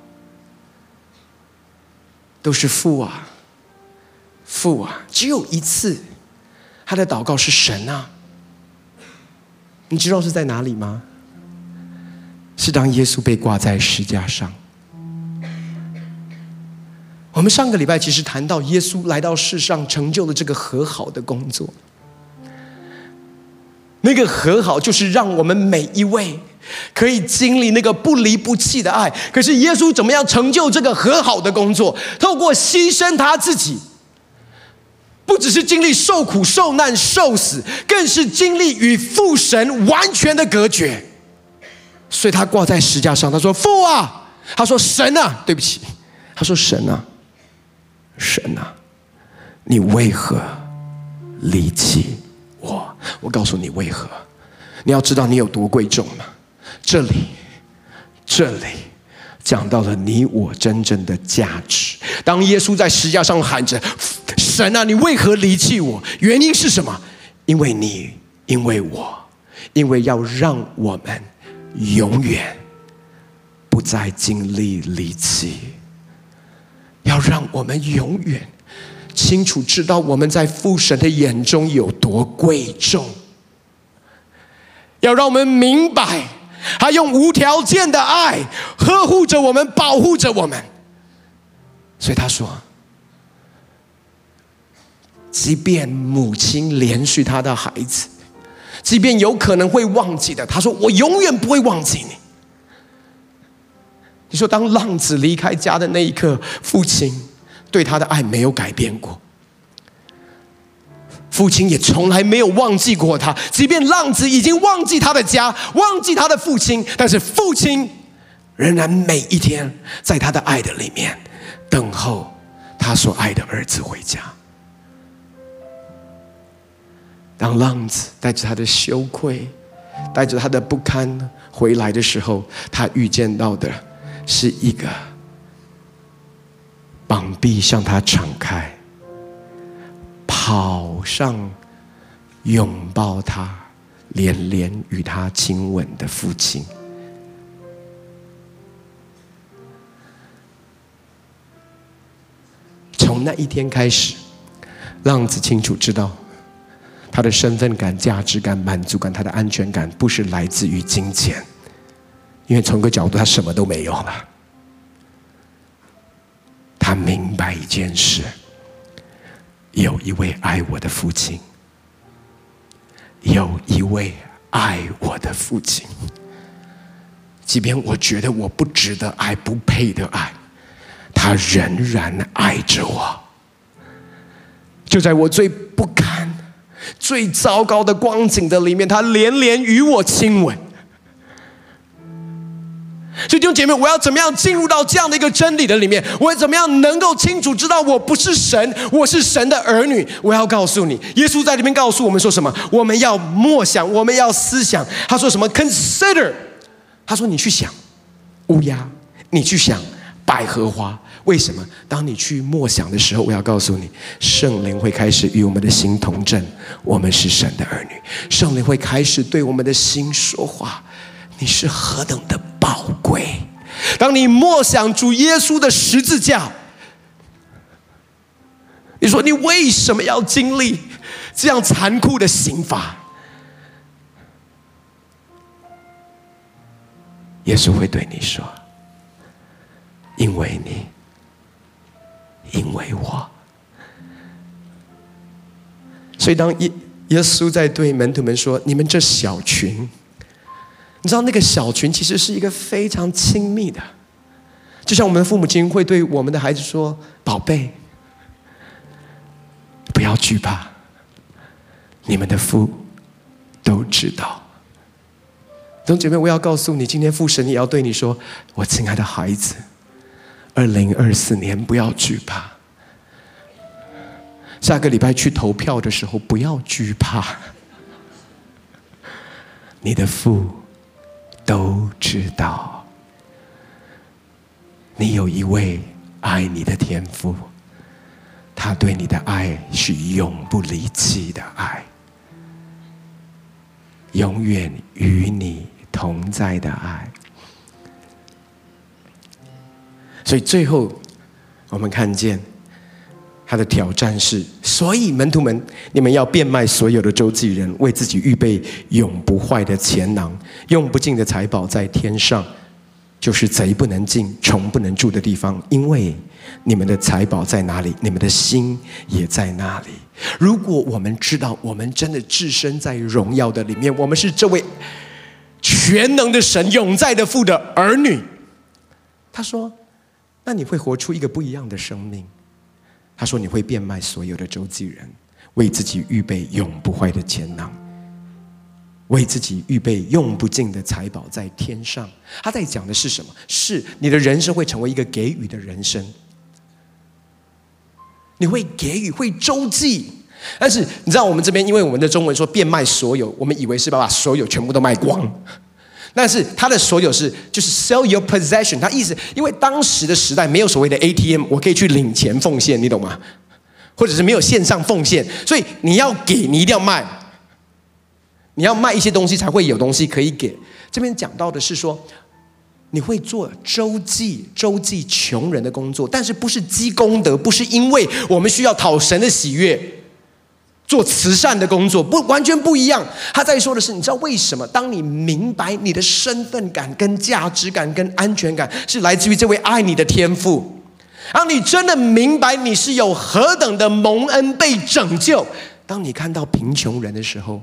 A: 都是父啊，父啊，只有一次，他的祷告是神啊。你知道是在哪里吗？是当耶稣被挂在石架上。我们上个礼拜其实谈到耶稣来到世上成就了这个和好的工作，那个和好就是让我们每一位可以经历那个不离不弃的爱。可是耶稣怎么样成就这个和好的工作？透过牺牲他自己，不只是经历受苦、受难、受死，更是经历与父神完全的隔绝。所以他挂在石架上，他说：“父啊！”他说：“神啊！”对不起，他说：“神啊！”神啊，你为何离弃我？我告诉你为何。你要知道你有多贵重吗？这里，这里讲到了你我真正的价值。当耶稣在石架上喊着：“神啊，你为何离弃我？”原因是什么？因为你，因为我，因为要让我们永远不再经历离弃。要让我们永远清楚知道我们在父神的眼中有多贵重。要让我们明白，他用无条件的爱呵护着我们，保护着我们。所以他说，即便母亲连续他的孩子，即便有可能会忘记的，他说：“我永远不会忘记你。”你说，当浪子离开家的那一刻，父亲对他的爱没有改变过，父亲也从来没有忘记过他。即便浪子已经忘记他的家，忘记他的父亲，但是父亲仍然每一天在他的爱的里面等候他所爱的儿子回家。当浪子带着他的羞愧带着他的不堪回来的时候他遇见到的是一个膀臂向他敞开跑上拥抱他连连与他亲吻的父亲。从那一天开始浪子清楚知道他的身份感、价值感、满足感、他的安全感，不是来自于金钱，因为从个角度，他什么都没有了。他明白一件事：有一位爱我的父亲，有一位爱我的父亲。即便我觉得我不值得爱、不配得爱，他仍然爱着我。就在我最不堪、最糟糕的光景的里面，他连连与我亲吻。所以弟兄姐妹，我要怎么样进入到这样的一个真理的里面？我要怎么样能够清楚知道我不是神，我是神的儿女？我要告诉你，耶稣在里面告诉我们说什么？我们要默想，我们要思想。他说什么？Consider。他说你去想乌鸦，你去想百合花。为什么？当你去默想的时候，我要告诉你，圣灵会开始与我们的心同证，我们是神的儿女。圣灵会开始对我们的心说话。你是何等的宝贵！当你默想主耶稣的十字架，你说你为什么要经历这样残酷的刑罚？耶稣会对你说：“因为你，因为我。”所以，当耶耶稣在对门徒们说：“你们这小群。”你知道那个小群其实是一个非常亲密的，就像我们的父母亲会对我们的孩子说：“宝贝，不要惧怕，你们的父都知道。”弟兄姐妹，我要告诉你，今天父神也要对你说：“我亲爱的孩子，二零二四年不要惧怕，下个礼拜去投票的时候不要惧怕，你的父。”都知道，你有一位爱你的天父，他对你的爱是永不离弃的爱，永远与你同在的爱。所以最后，我们看见。他的挑战是：所以门徒们，你们要变卖所有的周济人，为自己预备永不坏的钱囊，用不尽的财宝在天上，就是贼不能进、虫不能住的地方。因为你们的财宝在哪里，你们的心也在那里。如果我们知道，我们真的置身在荣耀的里面，我们是这位全能的神、永在的父的儿女。他说：“那你会活出一个不一样的生命。”他说：“你会变卖所有的周记人，为自己预备永不坏的钱囊，为自己预备用不尽的财宝在天上。”他在讲的是什么？是你的人生会成为一个给予的人生，你会给予，会周济。但是你知道，我们这边因为我们的中文说变卖所有，我们以为是把把所有全部都卖光。但是他的所有是就是 sell your possession，他意思，因为当时的时代没有所谓的 ATM，我可以去领钱奉献，你懂吗？或者是没有线上奉献，所以你要给，你一定要卖，你要卖一些东西才会有东西可以给。这边讲到的是说，你会做周济、周济穷人的工作，但是不是积功德，不是因为我们需要讨神的喜悦。做慈善的工作不完全不一样。他在说的是，你知道为什么？当你明白你的身份感、跟价值感、跟安全感是来自于这位爱你的天父，当你真的明白你是有何等的蒙恩被拯救，当你看到贫穷人的时候。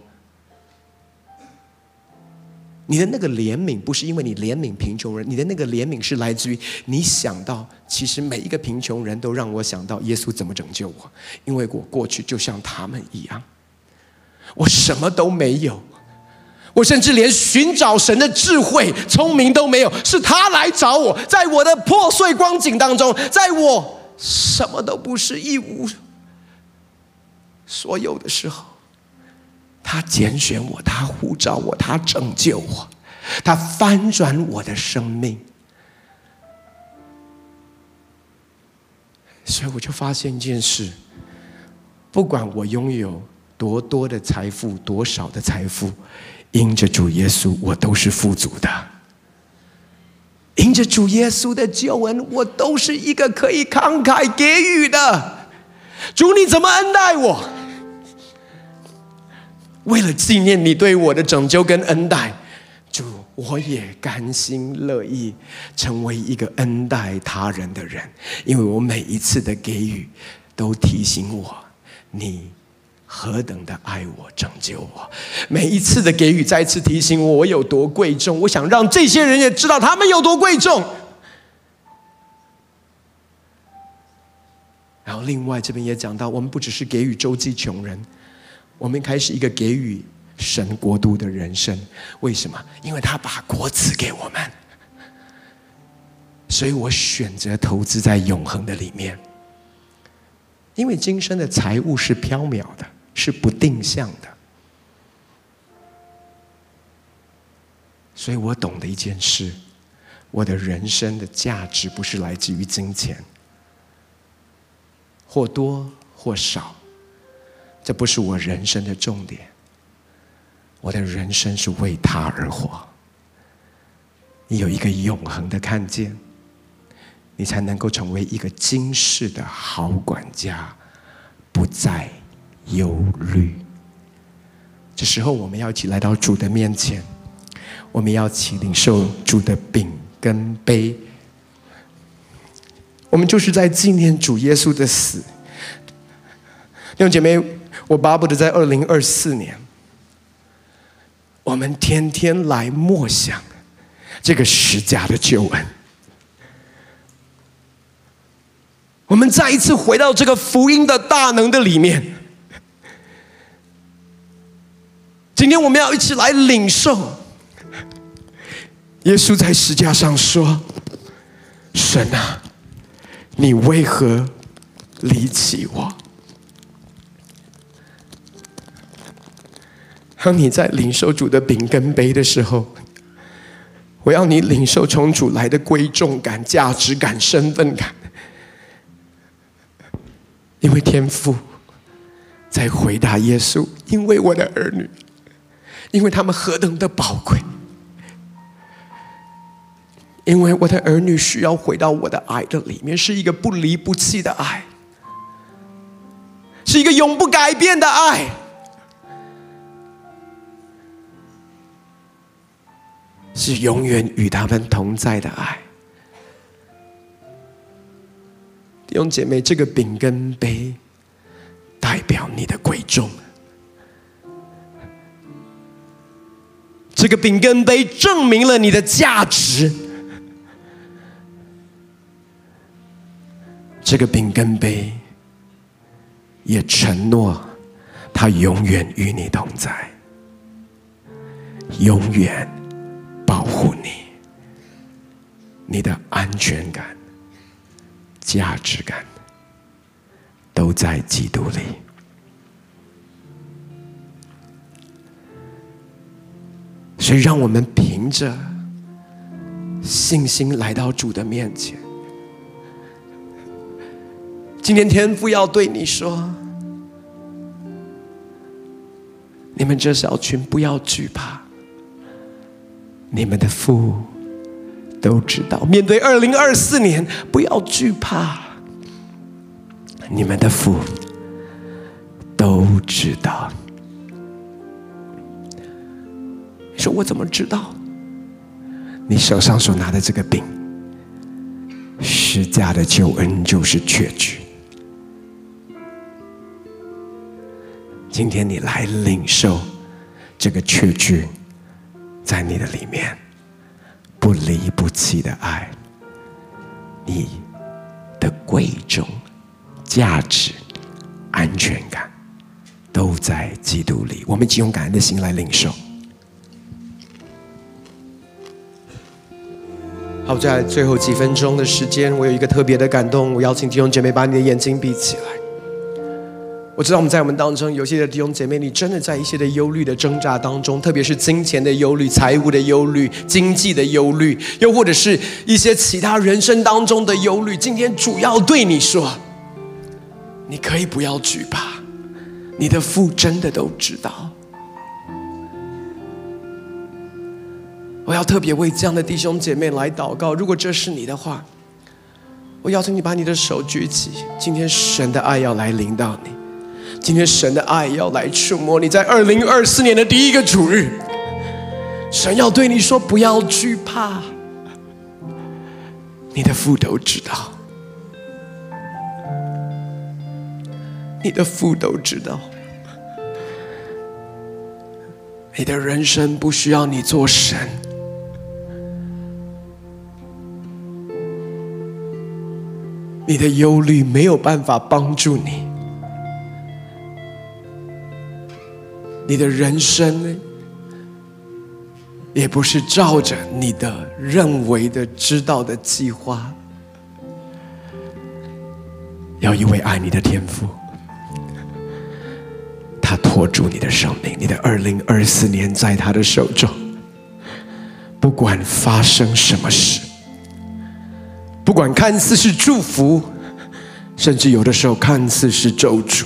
A: 你的那个怜悯不是因为你怜悯贫穷人，你的那个怜悯是来自于你想到，其实每一个贫穷人都让我想到耶稣怎么拯救我，因为我过去就像他们一样，我什么都没有，我甚至连寻找神的智慧、聪明都没有，是他来找我，在我的破碎光景当中，在我什么都不是、一无所有的时候。他拣选我，他呼召我，他拯救我，他翻转我的生命。所以我就发现一件事：不管我拥有多多的财富，多少的财富，因着主耶稣，我都是富足的；因着主耶稣的救恩，我都是一个可以慷慨给予的。主，你怎么恩待我？为了纪念你对我的拯救跟恩待，主，我也甘心乐意成为一个恩待他人的人，因为我每一次的给予，都提醒我你何等的爱我、拯救我。每一次的给予，再次提醒我我有多贵重。我想让这些人也知道他们有多贵重。然后，另外这边也讲到，我们不只是给予周济穷人。我们开始一个给予神国度的人生，为什么？因为他把国赐给我们，所以我选择投资在永恒的里面。因为今生的财物是飘渺的，是不定向的，所以我懂得一件事：我的人生的价值不是来自于金钱，或多或少。这不是我人生的重点，我的人生是为他而活。你有一个永恒的看见，你才能够成为一个今世的好管家，不再忧虑。这时候，我们要一起来到主的面前，我们要一起领受主的饼跟杯，我们就是在纪念主耶稣的死。弟兄姐妹。我巴不得在二零二四年，我们天天来默想这个十架的救恩。我们再一次回到这个福音的大能的里面。今天我们要一起来领受耶稣在十架上说：“神啊，你为何离弃我？”当你在领受主的饼跟杯的时候，我要你领受从主来的贵重感、价值感、身份感，因为天父在回答耶稣：“因为我的儿女，因为他们何等的宝贵，因为我的儿女需要回到我的爱的里面，是一个不离不弃的爱，是一个永不改变的爱。”是永远与他们同在的爱，弟兄姐妹，这个饼跟杯代表你的贵重，这个饼跟杯证明了你的价值，这个饼跟杯也承诺，他永远与你同在，永远。保护你，你的安全感、价值感都在基督里。所以，让我们凭着信心来到主的面前。今天天父要对你说：“你们这小群不要惧怕。”你们的父都知道，面对二零二四年，不要惧怕。你们的父都知道。你说我怎么知道？你手上所拿的这个饼，十架的救恩就是确据。今天你来领受这个确据。在你的里面，不离不弃的爱，你的贵重、价值、安全感，都在基督里。我们请用感恩的心来领受。好，在最后几分钟的时间，我有一个特别的感动，我邀请弟兄姐妹把你的眼睛闭起来。我知道我们在我们当中有些的弟兄姐妹，你真的在一些的忧虑的挣扎当中，特别是金钱的忧虑、财务的忧虑、经济的忧虑，又或者是一些其他人生当中的忧虑。今天主要对你说，你可以不要惧怕，你的父真的都知道。我要特别为这样的弟兄姐妹来祷告。如果这是你的话，我邀请你把你的手举起，今天神的爱要来临到你，今天神的爱要来触摸你，在二零二四年的第一个主日，神要对你说：不要惧怕，你的父都知道，你的父都知道，你的人生不需要你做神。你的忧虑没有办法帮助你，你的人生呢也不是照着你的认为的、知道的计划。要一位爱你的天父，他托住你的生命，你的二零二四年在他的手中，不管发生什么事。不管看似是祝福，甚至有的时候看似是咒诅，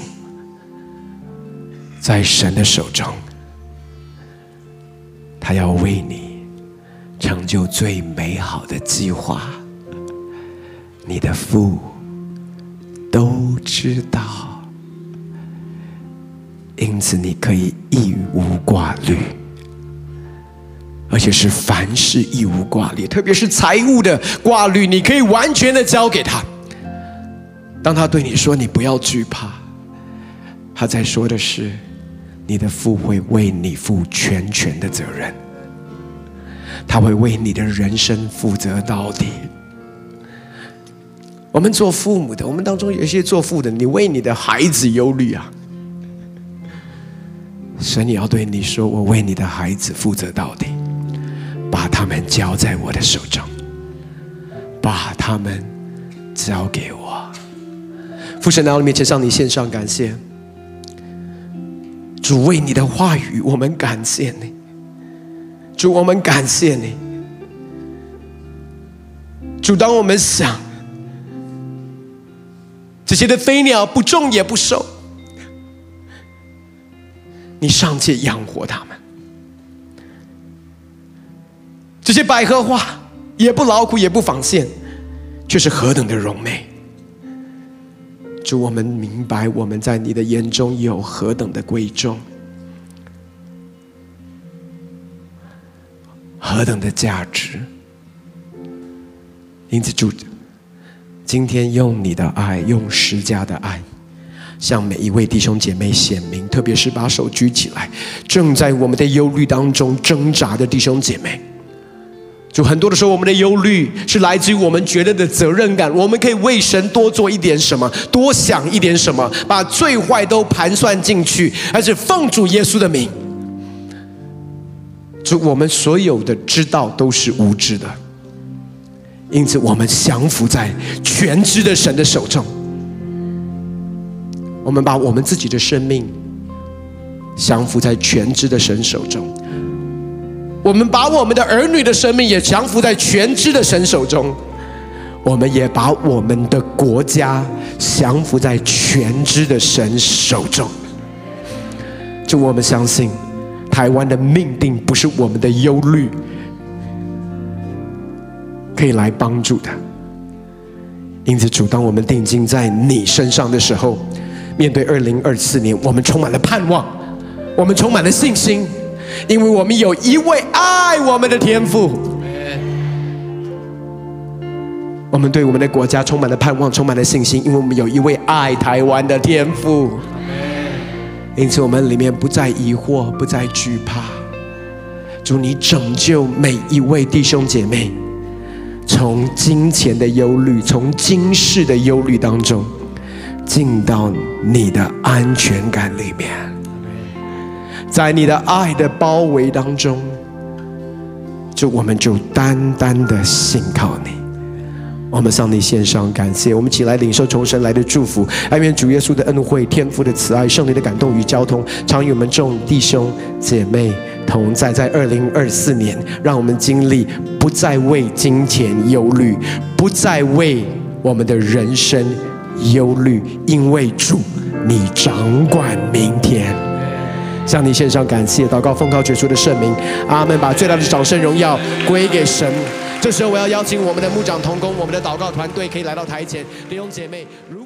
A: 在神的手中，他要为你成就最美好的计划。你的父都知道，因此你可以一无挂虑。而且是凡事一无挂虑，特别是财务的挂虑，你可以完全的交给他。当他对你说“你不要惧怕”，他在说的是，你的父会为你负全权的责任，他会为你的人生负责到底。我们做父母的，我们当中有一些做父的，你为你的孩子忧虑啊，神也要对你说：“我为你的孩子负责到底。”把他们交在我的手中，把他们交给我。父神来到你面前，向你献上感谢。主为你的话语，我们感谢你。主，我们感谢你。主，当我们想这些的飞鸟不种也不收，你尚且养活他们。这些百合花也不劳苦也不纺线，却是何等的荣美。主，我们明白我们在你的眼中有何等的贵重，何等的价值。因此，主，今天用你的爱，用十家的爱，向每一位弟兄姐妹显明，特别是把手举起来，正在我们的忧虑当中挣扎的弟兄姐妹。就很多的时候，我们的忧虑是来自于我们觉得的责任感。我们可以为神多做一点什么，多想一点什么，把最坏都盘算进去，而且奉主耶稣的名。就我们所有的知道都是无知的，因此我们降服在全知的神的手中。我们把我们自己的生命降服在全知的神手中。我们把我们的儿女的生命也降服在全知的神手中，我们也把我们的国家降服在全知的神手中。就我们相信，台湾的命定不是我们的忧虑可以来帮助的。因此，主，当我们定睛在你身上的时候，面对二零二四年，我们充满了盼望，我们充满了信心。因为我们有一位爱我们的天父，我们对我们的国家充满了盼望，充满了信心。因为我们有一位爱台湾的天父，因此我们里面不再疑惑，不再惧怕。祝你拯救每一位弟兄姐妹，从金钱的忧虑，从今世的忧虑当中，进到你的安全感里面。在你的爱的包围当中，就我们就单单的信靠你。我们向你献上感谢，我们起来领受从神来的祝福。但愿主耶稣的恩惠、天父的慈爱、圣灵的感动与交通，常与我们众弟兄姐妹同在。在二零二四年，让我们经历不再为金钱忧虑，不再为我们的人生忧虑，因为主你掌管明天。向你献上感谢，祷告奉告主耶稣的圣名，阿门。把最大的掌声荣耀归给神。这时候我要邀请我们的牧长同工，我们的祷告团队可以来到台前，弟兄姐妹，如。